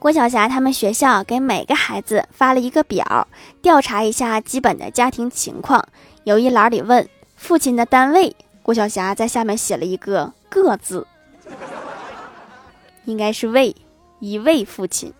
郭晓霞他们学校给每个孩子发了一个表，调查一下基本的家庭情况。有一栏里问父亲的单位，郭晓霞在下面写了一个“个”字，应该是位，一位父亲。